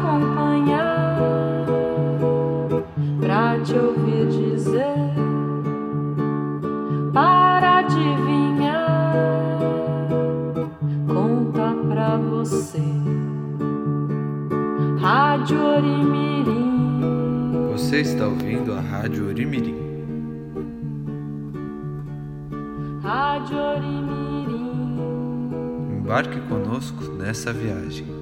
acompanhar, pra te ouvir dizer, para adivinhar, conta pra você. Rádio Orimirim. Você está ouvindo a Rádio Orimirim. Rádio Orimirim. Embarque conosco nessa viagem.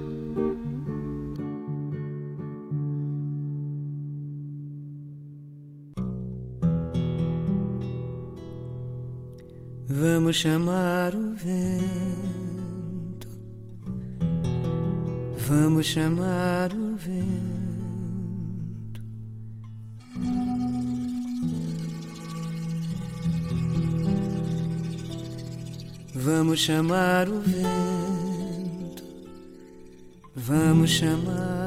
Vamos chamar o vento. Vamos chamar o vento. Vamos chamar o vento. Vamos chamar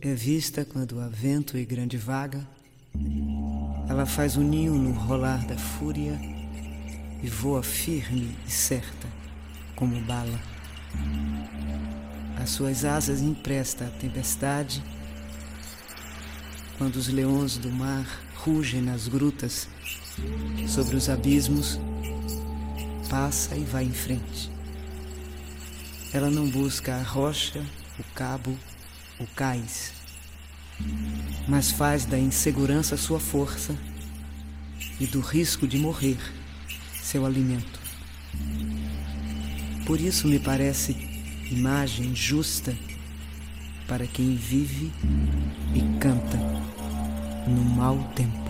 É vista quando há vento e grande vaga. Ela faz o ninho no rolar da fúria e voa firme e certa, como bala. As suas asas empresta a tempestade. Quando os leões do mar rugem nas grutas, sobre os abismos, passa e vai em frente. Ela não busca a rocha, o cabo, o cais, mas faz da insegurança sua força e do risco de morrer seu alimento. Por isso me parece imagem justa para quem vive e canta no mau tempo.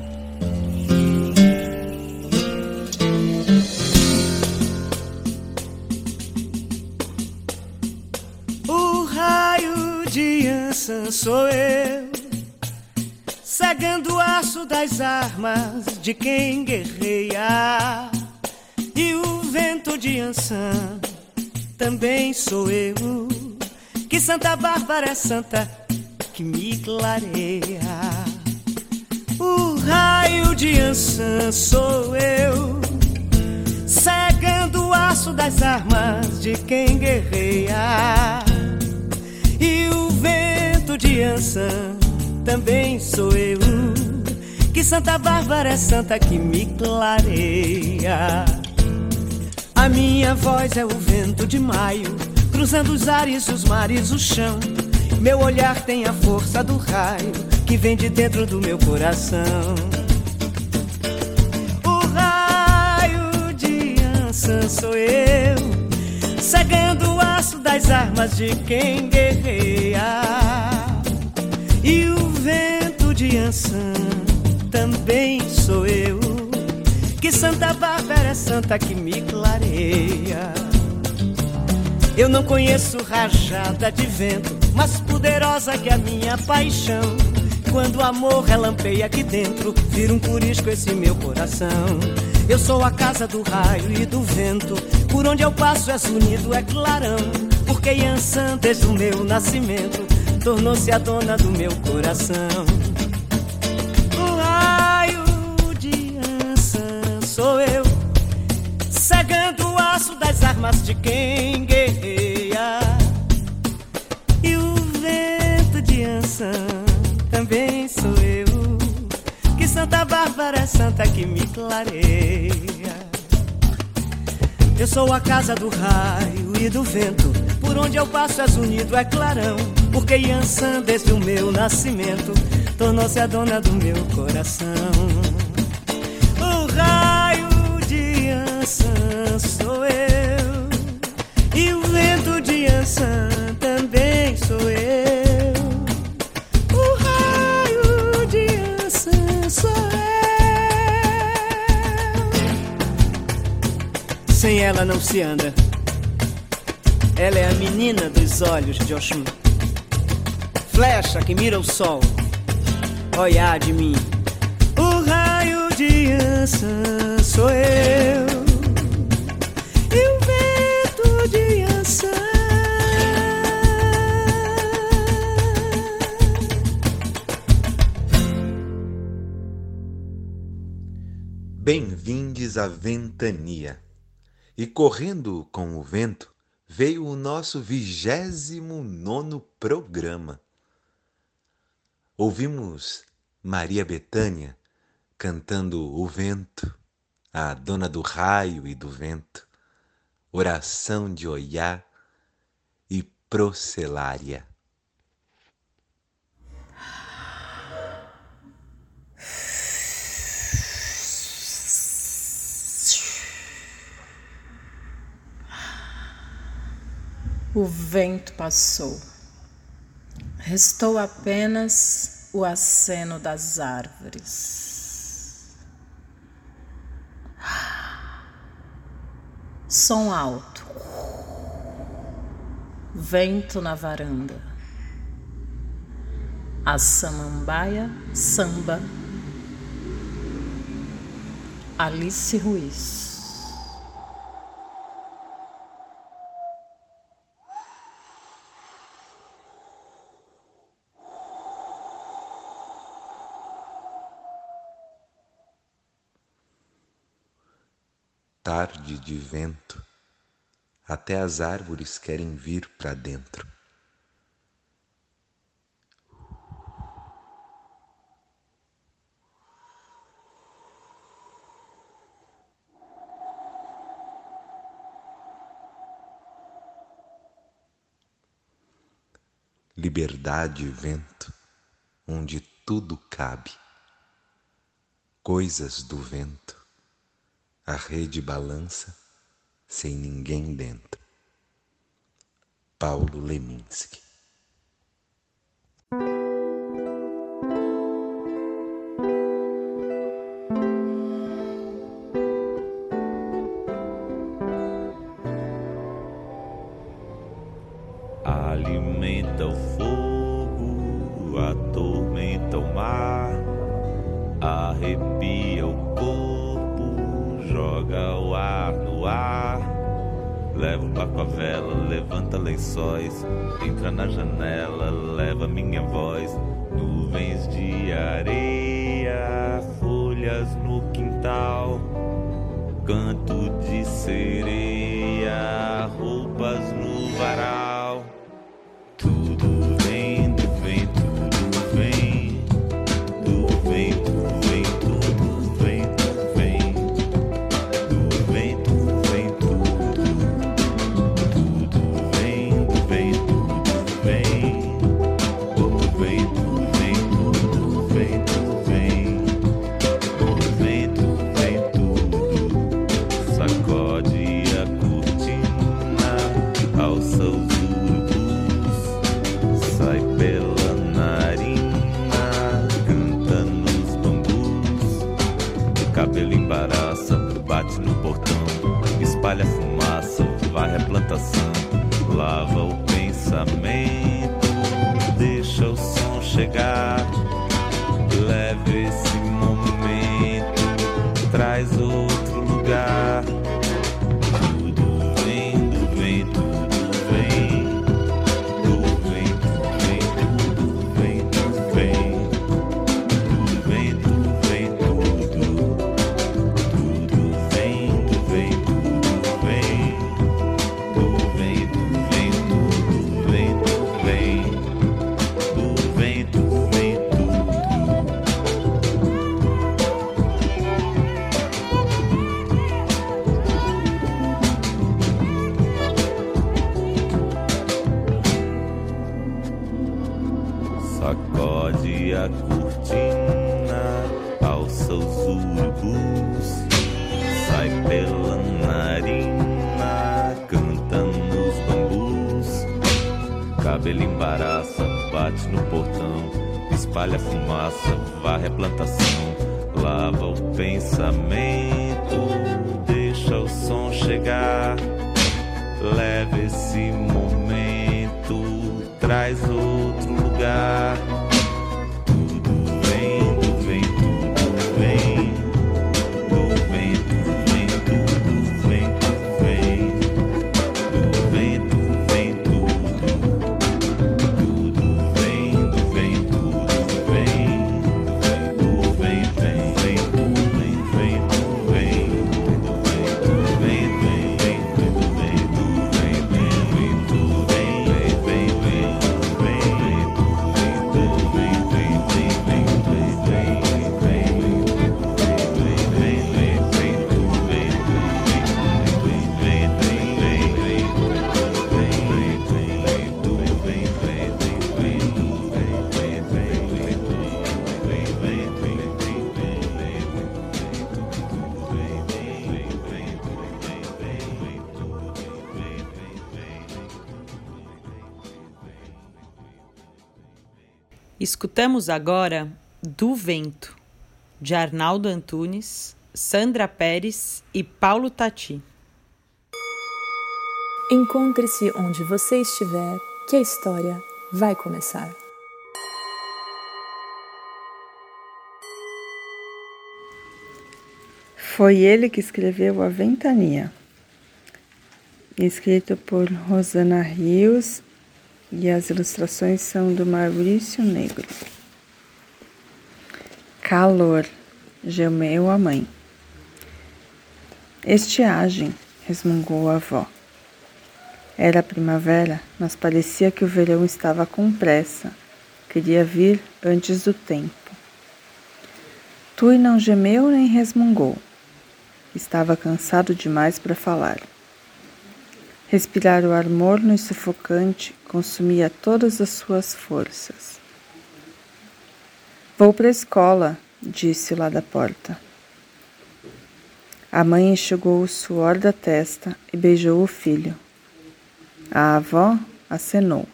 Ansan sou eu, cegando o aço das armas de quem guerreia. E o vento de Ansan também sou eu, que Santa Bárbara é santa que me clareia. O raio de Ansan sou eu, cegando o aço das armas de quem guerreia. E o de Ansan também sou eu, que Santa Bárbara é santa que me clareia. A minha voz é o vento de maio, cruzando os ares, os mares, o chão. Meu olhar tem a força do raio que vem de dentro do meu coração. O raio de Ansan sou eu, cegando o aço das armas de quem guerreia. E o vento de Ansan também sou eu, que Santa Bárbara é santa que me clareia. Eu não conheço rajada de vento, mais poderosa que a minha paixão. Quando o amor relampeia aqui dentro, vira um curisco esse meu coração. Eu sou a casa do raio e do vento, por onde eu passo és unido, é clarão. Porque Yansan, desde o meu nascimento, tornou-se a dona do meu coração. O raio de Yansan sou eu, cegando o aço das armas de quem guerreia. E o vento de Ansan também sou eu. Que Santa Bárbara é santa que me clareia. Eu sou a casa do raio e do vento. Por onde eu passo és unido, é clarão. Porque Yansan, desde o meu nascimento, tornou-se a dona do meu coração. O raio de Yansan sou eu, e o vento de Yansan também sou eu. O raio de Ansan sou eu. Sem ela não se anda. Ela é a menina dos olhos de Oxum. Flecha que mira o sol, olhar de mim. O raio de ança sou eu. E o vento de ança. Bem-vindes à Ventania. E correndo com o vento veio o nosso vigésimo nono programa. Ouvimos Maria Betânia cantando O Vento, a dona do raio e do vento, oração de Oiá e procelária. O vento passou. Restou apenas o aceno das árvores. Som alto. Vento na varanda. A samambaia samba. Alice Ruiz. Tarde de vento, até as árvores querem vir para dentro. Liberdade vento, onde tudo cabe, coisas do vento a rede balança sem ninguém dentro. Paulo Leminski Escutamos agora Do Vento, de Arnaldo Antunes, Sandra Pérez e Paulo Tati. Encontre-se onde você estiver, que a história vai começar. Foi ele que escreveu A Ventania, escrito por Rosana Rios e as ilustrações são do Maurício Negro. Calor, gemeu a mãe. Estiagem, resmungou a avó. Era primavera, mas parecia que o verão estava com pressa. Queria vir antes do tempo. Tui não gemeu nem resmungou. Estava cansado demais para falar. Respirar o ar morno e sufocante consumia todas as suas forças. Vou para a escola, disse lá da porta. A mãe enxugou o suor da testa e beijou o filho. A avó acenou.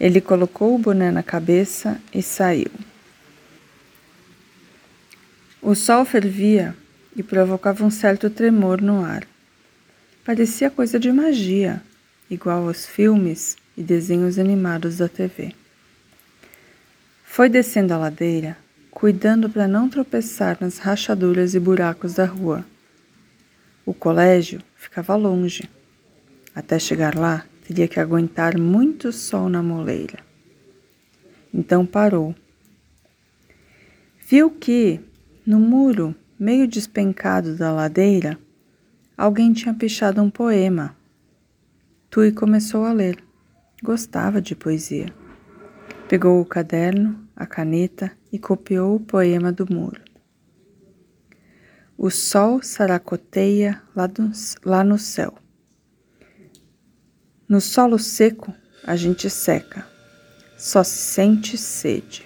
Ele colocou o boné na cabeça e saiu. O sol fervia e provocava um certo tremor no ar. Parecia coisa de magia, igual aos filmes e desenhos animados da TV. Foi descendo a ladeira, cuidando para não tropeçar nas rachaduras e buracos da rua. O colégio ficava longe. Até chegar lá, teria que aguentar muito sol na moleira. Então parou. Viu que, no muro meio despencado da ladeira, alguém tinha pichado um poema. Tui começou a ler. Gostava de poesia. Pegou o caderno, a caneta e copiou o poema do muro. O sol saracoteia lá, do, lá no céu. No solo seco, a gente seca, só se sente sede.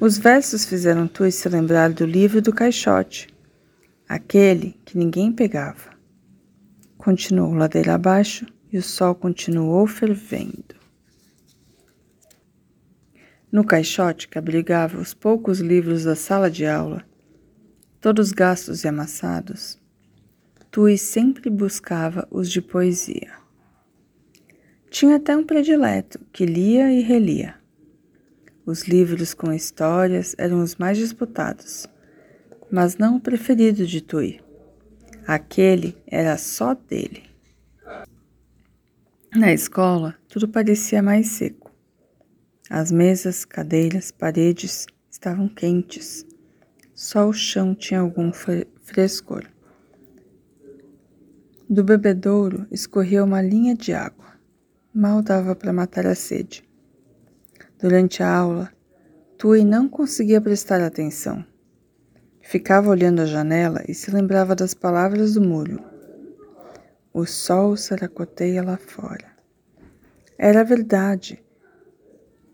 Os versos fizeram Tui se lembrar do livro do caixote, aquele que ninguém pegava. Continuou ladeira abaixo e o sol continuou fervendo. No caixote que abrigava os poucos livros da sala de aula, todos gastos e amassados, Tui sempre buscava os de poesia. Tinha até um predileto que lia e relia. Os livros com histórias eram os mais disputados mas não o preferido de Tui. Aquele era só dele. Na escola, tudo parecia mais seco. As mesas, cadeiras, paredes estavam quentes. Só o chão tinha algum frescor. Do bebedouro escorria uma linha de água. Mal dava para matar a sede. Durante a aula, Tui não conseguia prestar atenção. Ficava olhando a janela e se lembrava das palavras do muro. O sol saracoteia lá fora. Era verdade.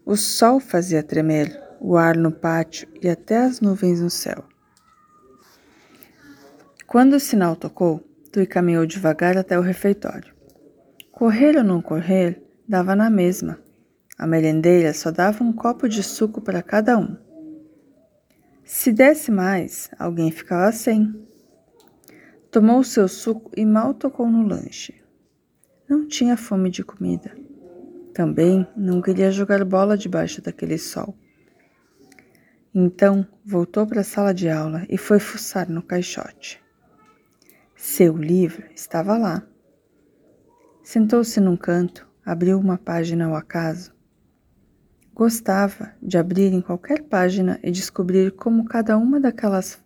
O sol fazia tremer o ar no pátio e até as nuvens no céu. Quando o sinal tocou, Tui caminhou devagar até o refeitório. Correr ou não correr, dava na mesma. A merendeira só dava um copo de suco para cada um. Se desse mais, alguém ficava sem. Tomou seu suco e mal tocou no lanche. Não tinha fome de comida. Também não queria jogar bola debaixo daquele sol. Então voltou para a sala de aula e foi fuçar no caixote. Seu livro estava lá. Sentou-se num canto, abriu uma página ao acaso. Gostava de abrir em qualquer página e descobrir como cada uma daquelas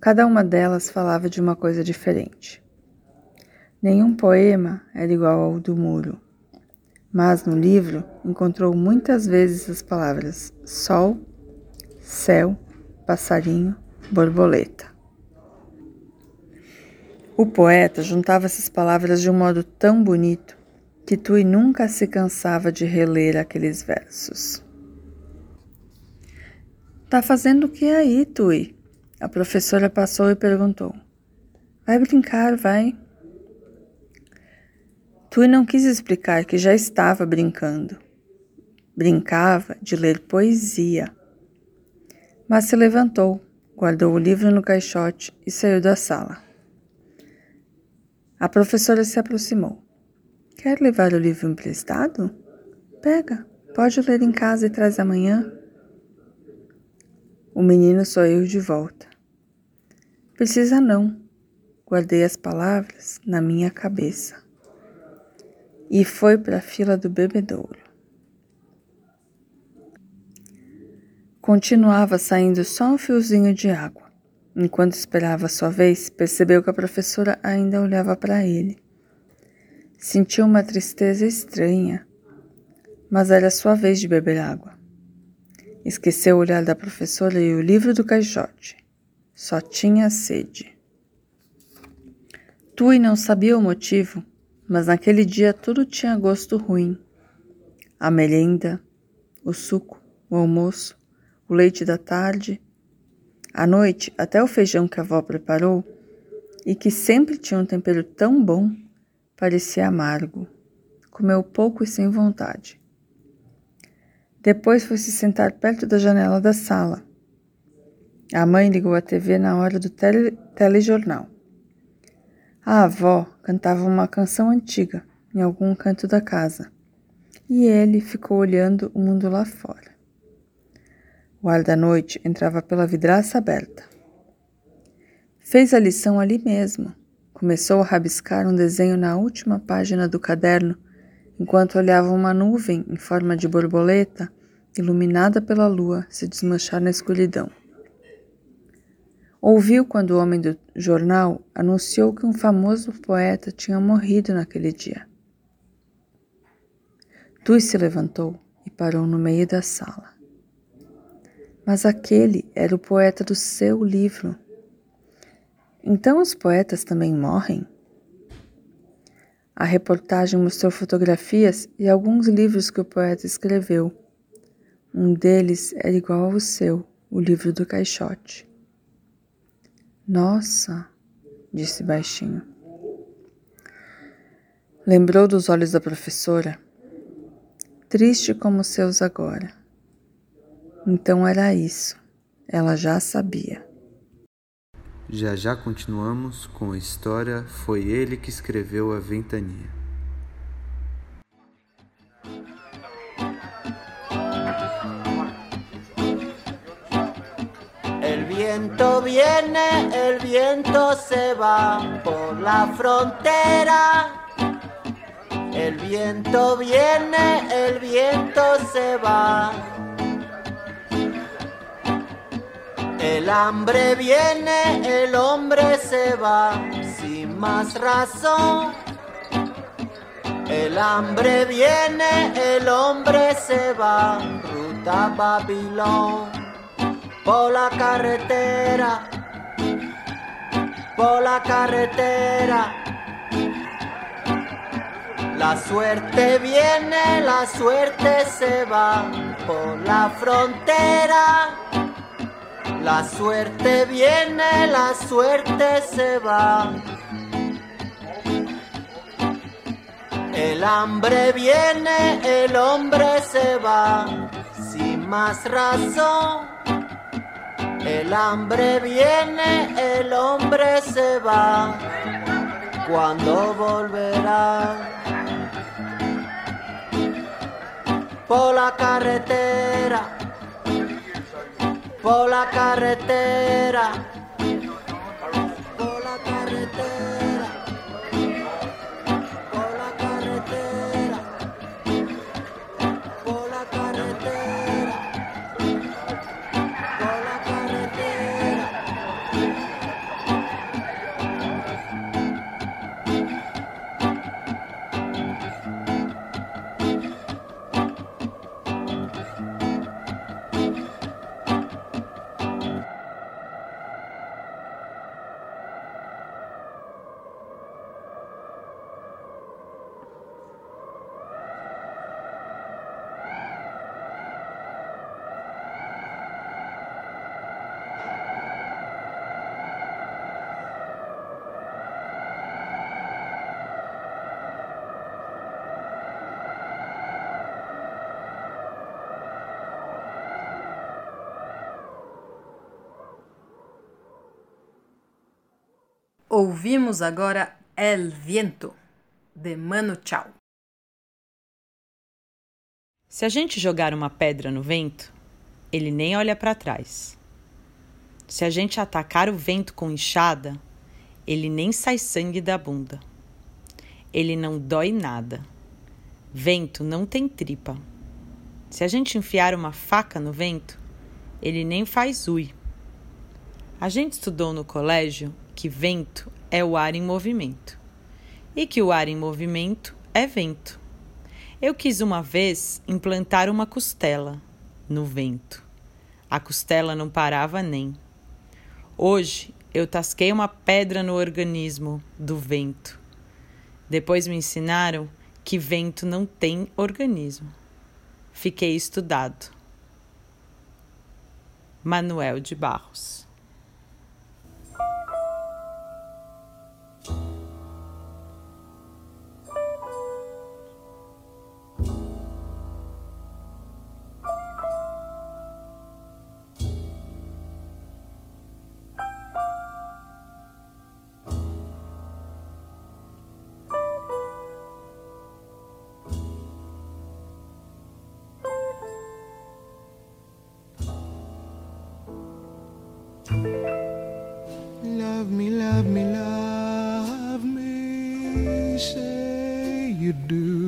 cada uma delas falava de uma coisa diferente. Nenhum poema era igual ao do muro, mas no livro encontrou muitas vezes as palavras sol, céu, passarinho, borboleta. O poeta juntava essas palavras de um modo tão bonito que Tui nunca se cansava de reler aqueles versos. Tá fazendo o que aí, Tui? A professora passou e perguntou. Vai brincar, vai. Tui não quis explicar que já estava brincando. Brincava de ler poesia. Mas se levantou, guardou o livro no caixote e saiu da sala. A professora se aproximou. Quer levar o livro emprestado? Pega, pode ler em casa e traz amanhã. O menino sorriu de volta. Precisa não. Guardei as palavras na minha cabeça. E foi para a fila do bebedouro. Continuava saindo só um fiozinho de água. Enquanto esperava sua vez, percebeu que a professora ainda olhava para ele. Sentiu uma tristeza estranha, mas era sua vez de beber água. Esqueceu o olhar da professora e o livro do caixote. Só tinha sede. Tui não sabia o motivo, mas naquele dia tudo tinha gosto ruim. A merenda, o suco, o almoço, o leite da tarde à noite, até o feijão que a avó preparou, e que sempre tinha um tempero tão bom, parecia amargo. Comeu pouco e sem vontade. Depois foi se sentar perto da janela da sala. A mãe ligou a TV na hora do tele, telejornal. A avó cantava uma canção antiga em algum canto da casa e ele ficou olhando o mundo lá fora. O ar da noite entrava pela vidraça aberta. Fez a lição ali mesmo. Começou a rabiscar um desenho na última página do caderno, enquanto olhava uma nuvem em forma de borboleta, iluminada pela lua, se desmanchar na escuridão. Ouviu quando o homem do jornal anunciou que um famoso poeta tinha morrido naquele dia. Tui se levantou e parou no meio da sala mas aquele era o poeta do seu livro. Então os poetas também morrem? A reportagem mostrou fotografias e alguns livros que o poeta escreveu. Um deles era igual ao seu, o livro do caixote. Nossa, disse baixinho. Lembrou dos olhos da professora, triste como seus agora. Então era isso. Ela já sabia. Já já continuamos com a história Foi ele que escreveu a ventania. El viento viene, el viento se va por la frontera. El viento viene, el viento se va El hambre viene, el hombre se va, sin más razón. El hambre viene, el hombre se va, ruta Babilón, por la carretera, por la carretera. La suerte viene, la suerte se va, por la frontera. La suerte viene, la suerte se va. El hambre viene, el hombre se va, sin más razón. El hambre viene, el hombre se va. ¿Cuándo volverá? Por la carretera, por la carretera Ouvimos agora El Viento, de Mano Chao. Se a gente jogar uma pedra no vento, ele nem olha para trás. Se a gente atacar o vento com enxada, ele nem sai sangue da bunda. Ele não dói nada. Vento não tem tripa. Se a gente enfiar uma faca no vento, ele nem faz ui. A gente estudou no colégio que vento é o ar em movimento e que o ar em movimento é vento. Eu quis uma vez implantar uma costela no vento. A costela não parava nem. Hoje eu tasquei uma pedra no organismo do vento. Depois me ensinaram que vento não tem organismo. Fiquei estudado. Manuel de Barros Love me, love me, love me, say you do.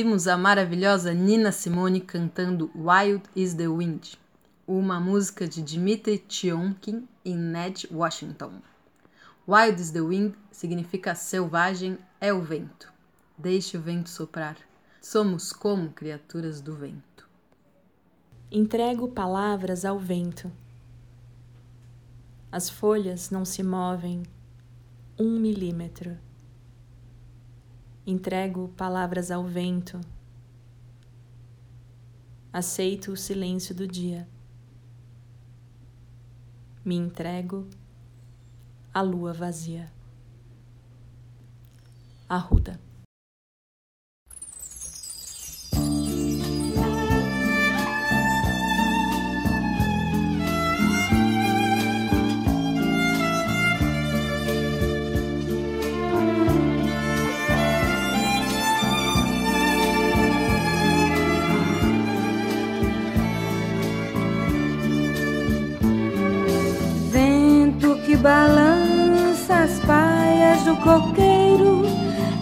Ouvimos a maravilhosa Nina Simone cantando Wild is the Wind, uma música de Dmitri Tiomkin e Ned Washington. Wild is the Wind significa selvagem é o vento. Deixe o vento soprar. Somos como criaturas do vento. Entrego palavras ao vento. As folhas não se movem um milímetro. Entrego palavras ao vento. Aceito o silêncio do dia. Me entrego à lua vazia. Arruda. Balança as paias do coqueiro,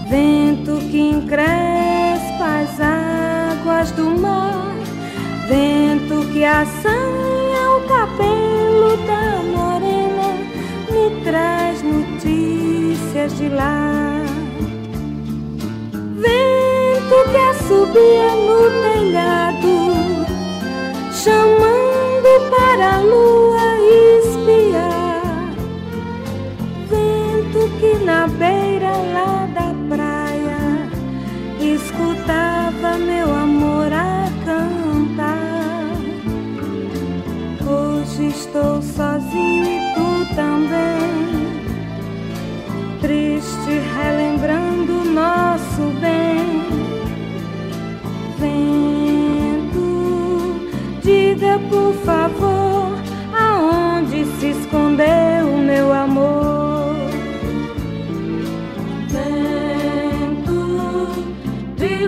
vento que encrespa as águas do mar, vento que assanha o cabelo da morena, me traz notícias de lá. Vento que assobia no telhado, chamando para a lua que na beira lá da praia escutava meu amor a cantar. Hoje estou sozinho e tu também. Triste relembrando nosso bem. Vento, diga por favor aonde se escondeu meu amor.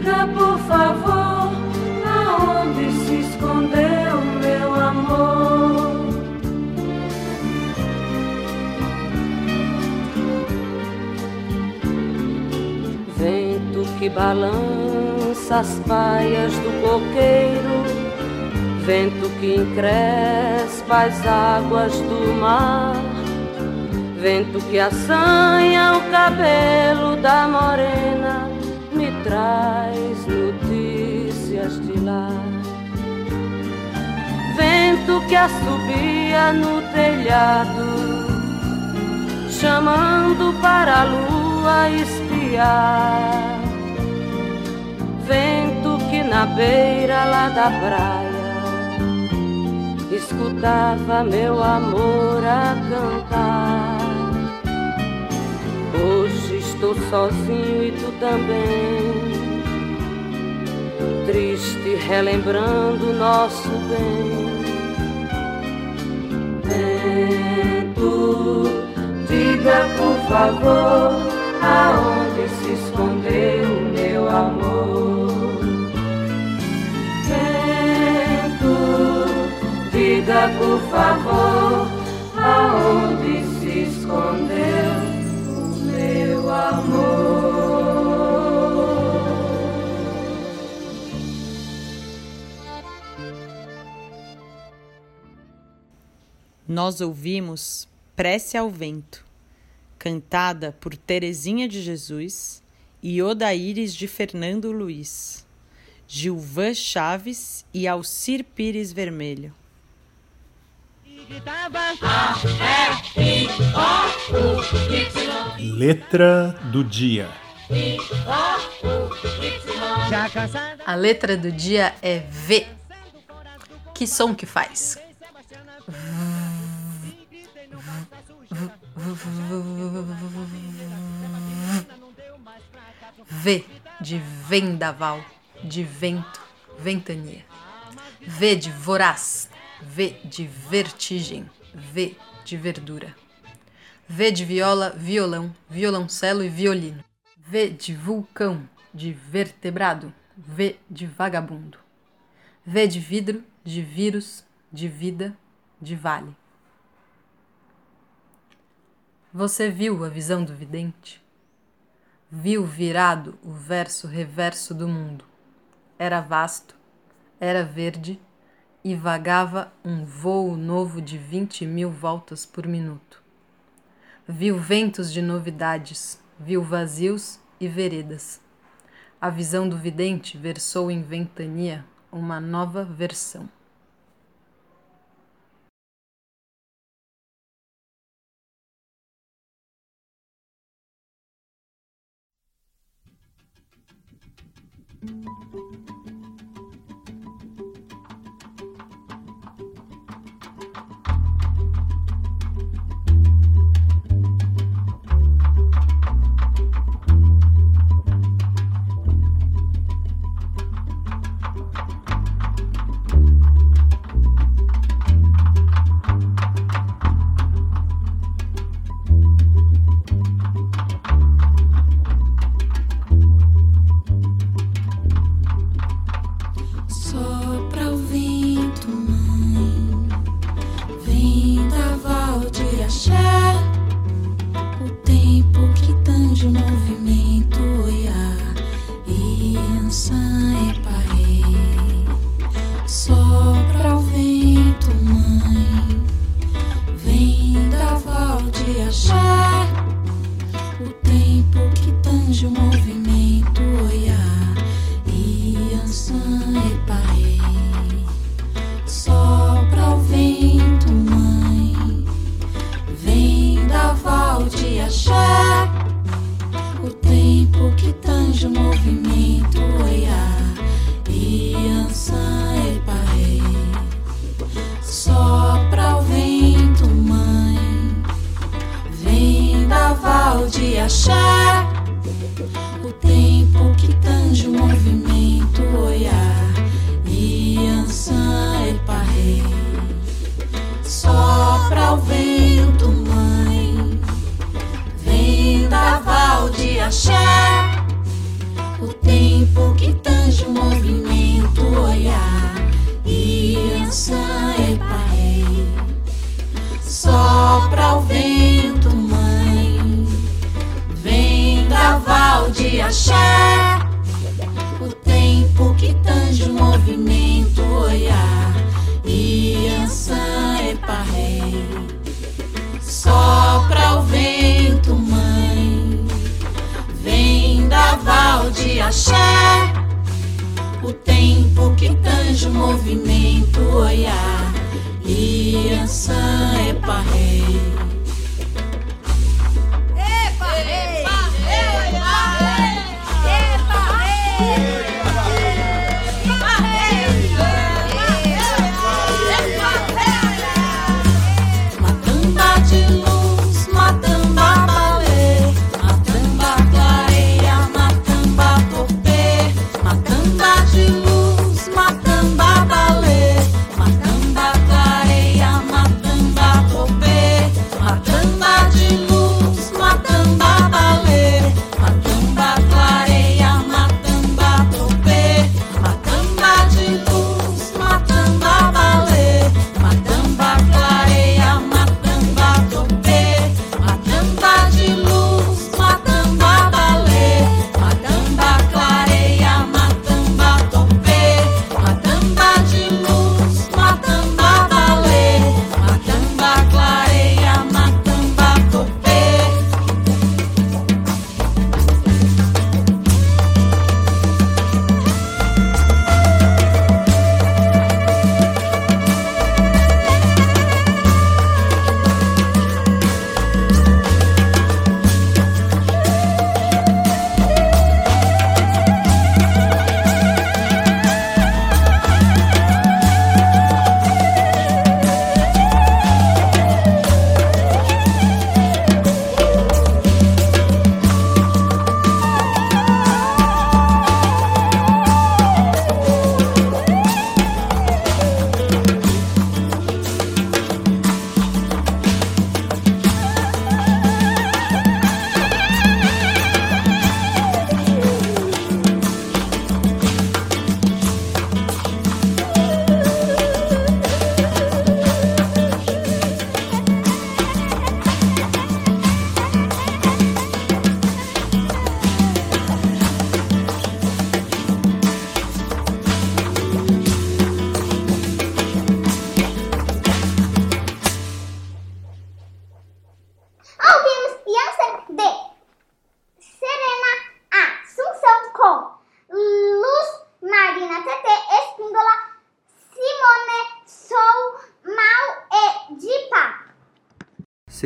Diga por favor aonde se escondeu meu amor. Vento que balança as paias do coqueiro, vento que encrespa as águas do mar, vento que assanha o cabelo da morena, me traz notícias de lá. Vento que assobia no telhado, chamando para a lua espiar. Vento que na beira lá da praia escutava meu amor a cantar. Estou sozinho e tu também, triste relembrando nosso bem. Vento, diga por favor aonde se escondeu meu amor. Vento, diga por favor aonde se escondeu. Nós ouvimos Prece ao Vento, cantada por Terezinha de Jesus e Odaíris de Fernando Luiz, Gilvan Chaves e Alcir Pires Vermelho. Letra do dia. A letra do dia é V. Que som que faz? V de vendaval, de vento, ventania. V de voraz, V de vertigem, V de verdura. V de viola, violão, violoncelo e violino. V de vulcão, de vertebrado, V de vagabundo. V de vidro, de vírus, de vida, de vale. Você viu a visão do vidente? Viu virado o verso reverso do mundo. Era vasto, era verde e vagava um vôo novo de vinte mil voltas por minuto. Viu ventos de novidades, viu vazios e veredas. A visão do vidente versou em ventania uma nova versão. Vendaval de axé. O tempo que tange o movimento, olhar. E parrei.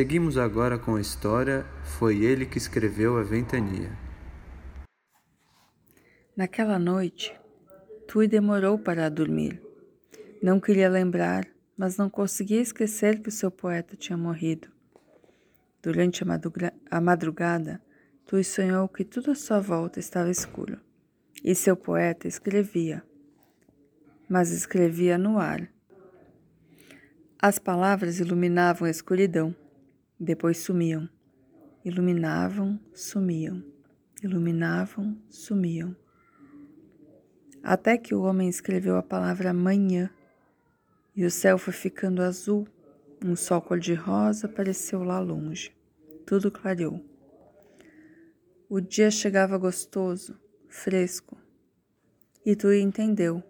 Seguimos agora com a história Foi ele que escreveu a ventania. Naquela noite, Tui demorou para dormir. Não queria lembrar, mas não conseguia esquecer que o seu poeta tinha morrido. Durante a, a madrugada, Tui sonhou que tudo à sua volta estava escuro. E seu poeta escrevia, mas escrevia no ar. As palavras iluminavam a escuridão, depois sumiam. Iluminavam, sumiam. Iluminavam, sumiam. Até que o homem escreveu a palavra manhã e o céu foi ficando azul. Um sol cor-de-rosa apareceu lá longe. Tudo clareou. O dia chegava gostoso, fresco. E Tui entendeu.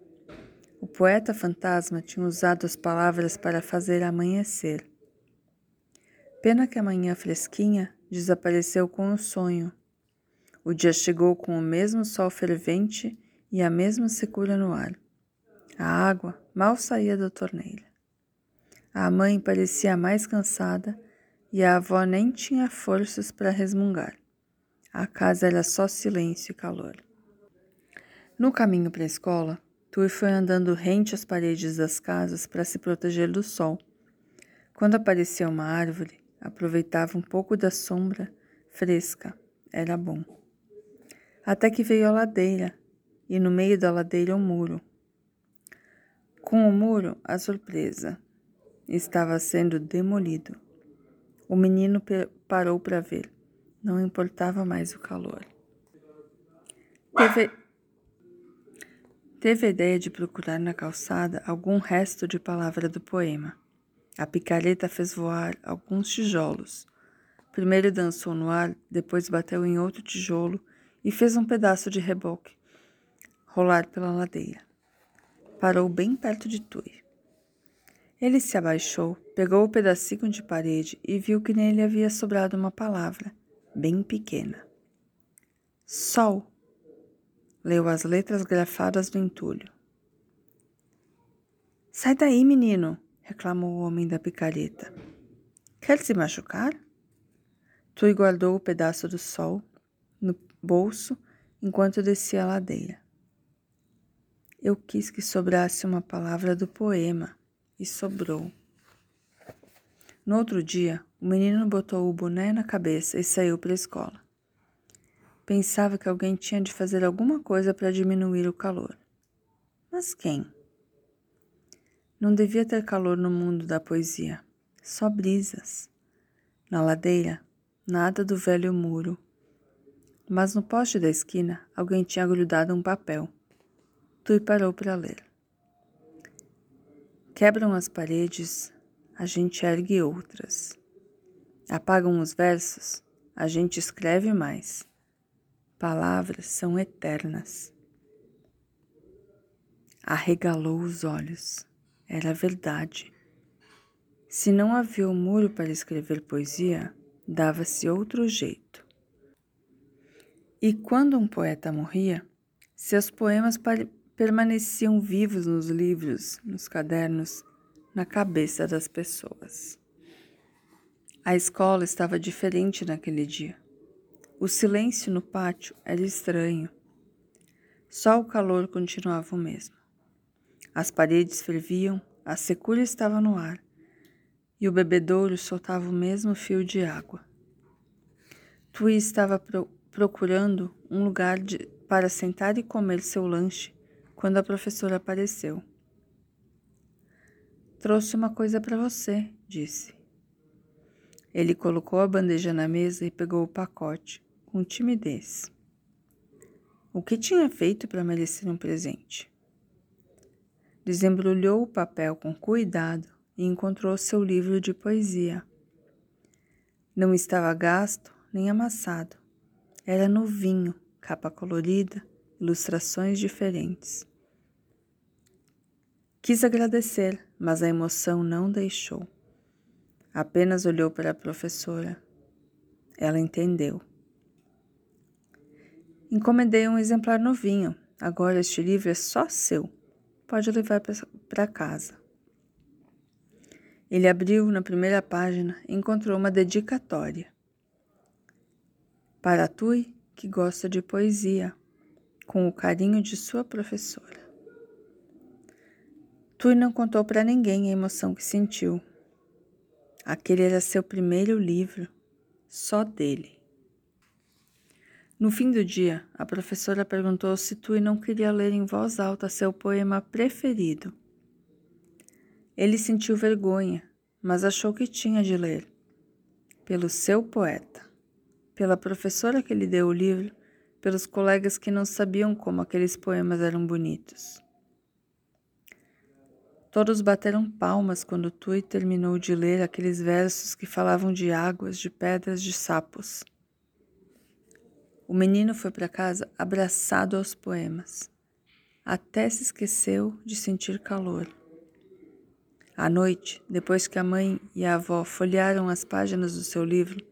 O poeta fantasma tinha usado as palavras para fazer amanhecer. Pena que a manhã fresquinha desapareceu com o sonho. O dia chegou com o mesmo sol fervente e a mesma secura no ar. A água mal saía da torneira. A mãe parecia mais cansada e a avó nem tinha forças para resmungar. A casa era só silêncio e calor. No caminho para a escola, Tui foi andando rente às paredes das casas para se proteger do sol. Quando aparecia uma árvore, aproveitava um pouco da sombra fresca era bom. Até que veio a ladeira, e no meio da ladeira o um muro. Com o muro, a surpresa. Estava sendo demolido. O menino parou para ver. Não importava mais o calor. Teve, teve a ideia de procurar na calçada algum resto de palavra do poema. A picareta fez voar alguns tijolos. Primeiro dançou no ar, depois bateu em outro tijolo e fez um pedaço de reboque rolar pela ladeira. Parou bem perto de Tui. Ele se abaixou, pegou o pedacinho de parede e viu que nele havia sobrado uma palavra, bem pequena. Sol. Leu as letras grafadas do entulho. Sai daí, menino, reclamou o homem da picareta. Quer se machucar? Tui guardou o pedaço do sol no bolso enquanto descia a ladeira. Eu quis que sobrasse uma palavra do poema, e sobrou. No outro dia, o menino botou o boné na cabeça e saiu para a escola. Pensava que alguém tinha de fazer alguma coisa para diminuir o calor. Mas quem? Não devia ter calor no mundo da poesia, só brisas. Na ladeira, nada do velho muro. Mas no poste da esquina, alguém tinha grudado um papel. Tui parou para ler. Quebram as paredes, a gente ergue outras. Apagam os versos, a gente escreve mais. Palavras são eternas. Arregalou os olhos. Era verdade. Se não havia o um muro para escrever poesia, dava-se outro jeito. E quando um poeta morria, seus poemas permaneciam vivos nos livros, nos cadernos, na cabeça das pessoas. A escola estava diferente naquele dia. O silêncio no pátio era estranho. Só o calor continuava o mesmo. As paredes ferviam, a secura estava no ar e o bebedouro soltava o mesmo fio de água. Tui estava pro procurando um lugar de, para sentar e comer seu lanche quando a professora apareceu. Trouxe uma coisa para você, disse. Ele colocou a bandeja na mesa e pegou o pacote, com timidez. O que tinha feito para merecer um presente? Desembrulhou o papel com cuidado e encontrou seu livro de poesia. Não estava gasto nem amassado. Era novinho, capa colorida ilustrações diferentes. Quis agradecer, mas a emoção não deixou. Apenas olhou para a professora. Ela entendeu. Encomendei um exemplar novinho. Agora este livro é só seu. Pode levar para casa. Ele abriu na primeira página e encontrou uma dedicatória. Para Tui, que gosta de poesia com o carinho de sua professora. Tui não contou para ninguém a emoção que sentiu. Aquele era seu primeiro livro, só dele. No fim do dia, a professora perguntou se Tui não queria ler em voz alta seu poema preferido. Ele sentiu vergonha, mas achou que tinha de ler. Pelo seu poeta, pela professora que lhe deu o livro pelos colegas que não sabiam como aqueles poemas eram bonitos. Todos bateram palmas quando Tui terminou de ler aqueles versos que falavam de águas, de pedras, de sapos. O menino foi para casa abraçado aos poemas. Até se esqueceu de sentir calor. À noite, depois que a mãe e a avó folhearam as páginas do seu livro,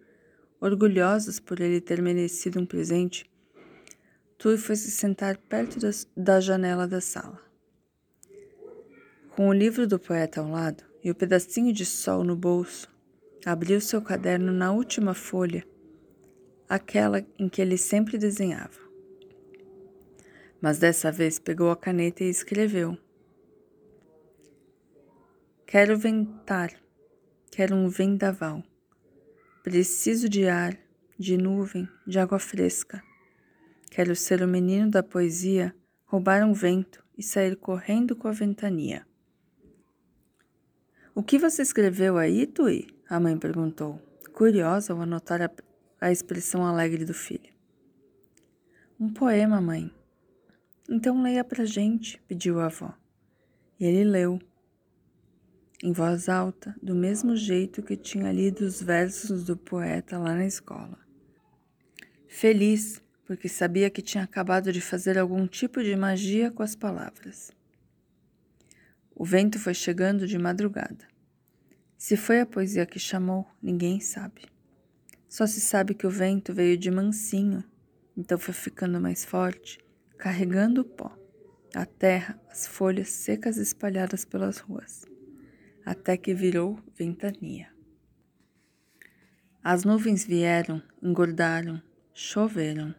orgulhosos por ele ter merecido um presente, Tui foi se sentar perto das, da janela da sala. Com o livro do poeta ao lado e o pedacinho de sol no bolso, abriu seu caderno na última folha, aquela em que ele sempre desenhava. Mas dessa vez pegou a caneta e escreveu: Quero ventar, quero um vendaval. Preciso de ar, de nuvem, de água fresca. Quero ser o menino da poesia, roubar um vento e sair correndo com a ventania. O que você escreveu aí, Tui? A mãe perguntou, curiosa ao anotar a, a expressão alegre do filho. Um poema, mãe. Então leia pra gente, pediu a avó. E ele leu, em voz alta, do mesmo jeito que tinha lido os versos do poeta lá na escola. Feliz, porque sabia que tinha acabado de fazer algum tipo de magia com as palavras. O vento foi chegando de madrugada. Se foi a poesia que chamou, ninguém sabe. Só se sabe que o vento veio de mansinho, então foi ficando mais forte, carregando o pó, a terra, as folhas secas espalhadas pelas ruas até que virou ventania. As nuvens vieram, engordaram, choveram.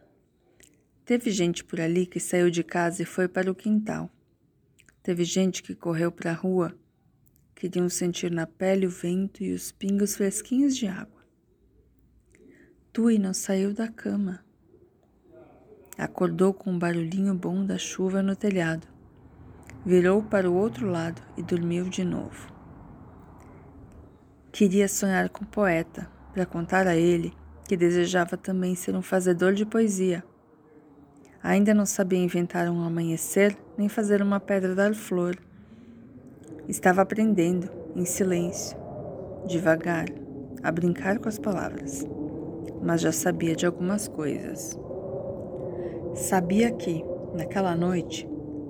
Teve gente por ali que saiu de casa e foi para o quintal. Teve gente que correu para a rua. Queriam sentir na pele o vento e os pingos fresquinhos de água. Tui não saiu da cama. Acordou com um barulhinho bom da chuva no telhado. Virou para o outro lado e dormiu de novo. Queria sonhar com o poeta, para contar a ele que desejava também ser um fazedor de poesia. Ainda não sabia inventar um amanhecer nem fazer uma pedra dar flor. Estava aprendendo, em silêncio, devagar, a brincar com as palavras, mas já sabia de algumas coisas. Sabia que, naquela noite,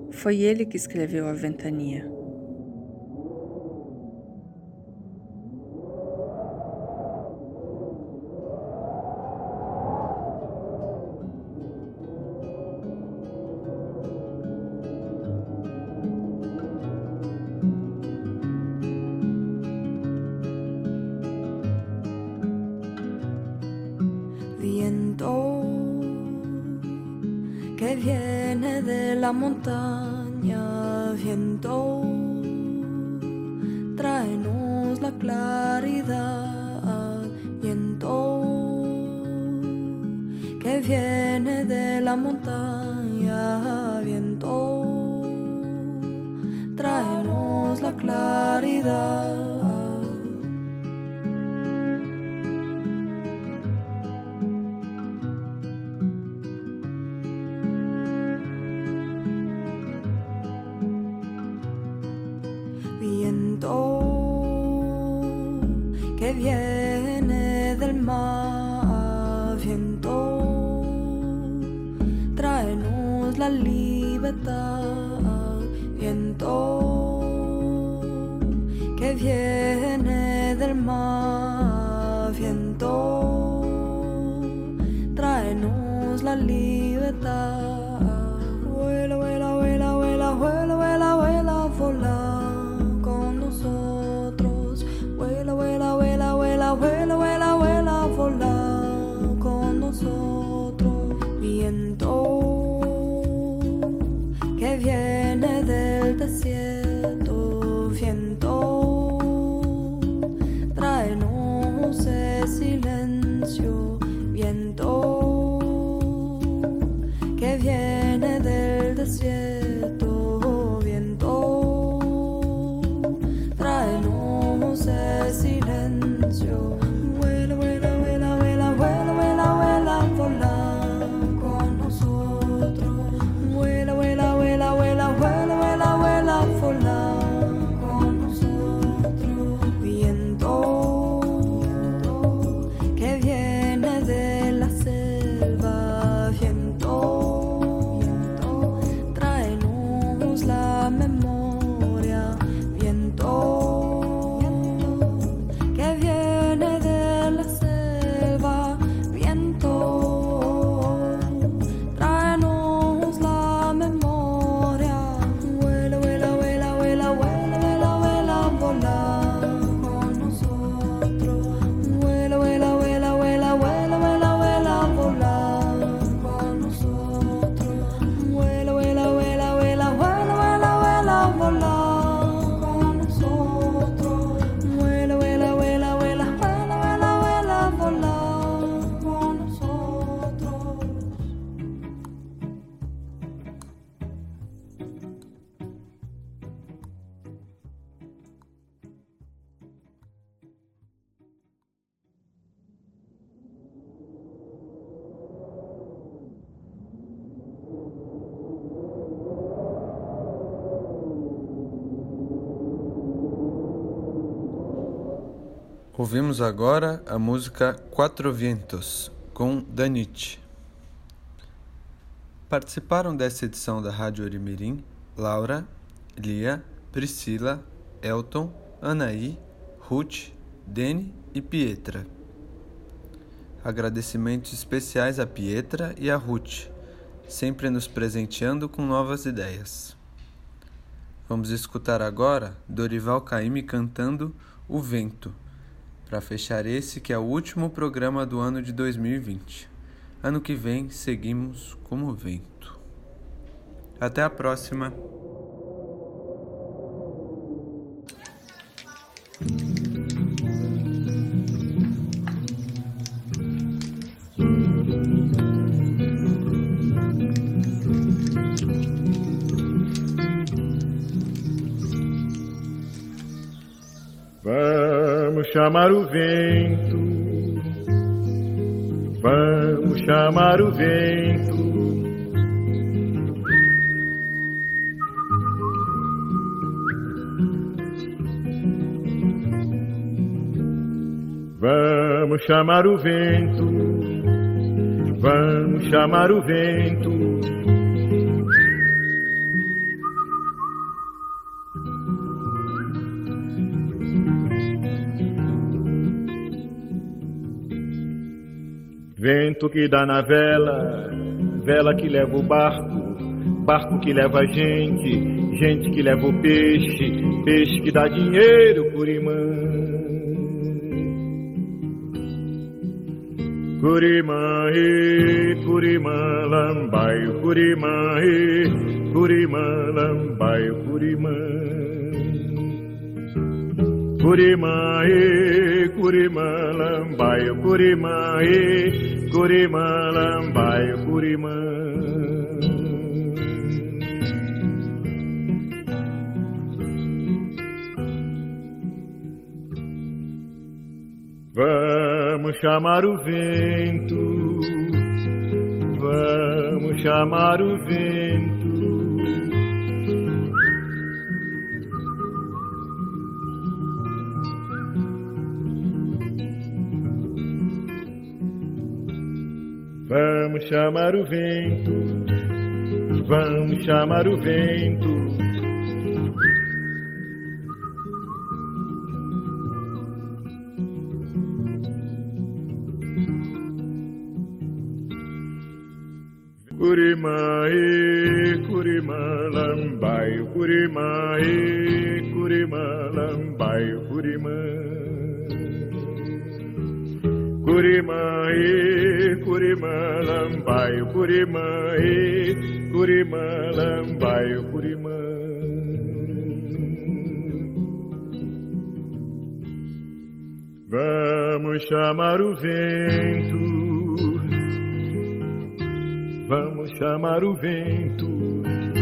foi ele que escreveu a ventania. Libertad, viento, que viene del mar, viento, tráenos la libertad. Ouvimos agora a música Quatro Vientos, com Danite. Participaram dessa edição da Rádio Orimirim Laura, Lia, Priscila, Elton, Anaí, Ruth, Dene e Pietra. Agradecimentos especiais a Pietra e a Ruth, sempre nos presenteando com novas ideias. Vamos escutar agora Dorival Caymmi cantando O Vento, para fechar esse que é o último programa do ano de 2020. Ano que vem seguimos como vento. Até a próxima! Vamos chamar o vento, vamos chamar o vento. Vamos chamar o vento, vamos chamar o vento. Vento que dá na vela, vela que leva o barco, barco que leva a gente, gente que leva o peixe, peixe que dá dinheiro por imã. Curimã, e, curimã, lambaio, curimã, e, curimã, lambaio, curimã. Curimã, e, curimã, lambaio, curimã, e, curimã, lambaio, curimã. Vamos chamar o vento, vamos chamar o vento. Vamos chamar o vento, vamos chamar o vento. Curimã, e curimã, lambaio, curimã, curimã, e curimã, lambaio, curimã. Vamos chamar o vento, vamos chamar o vento.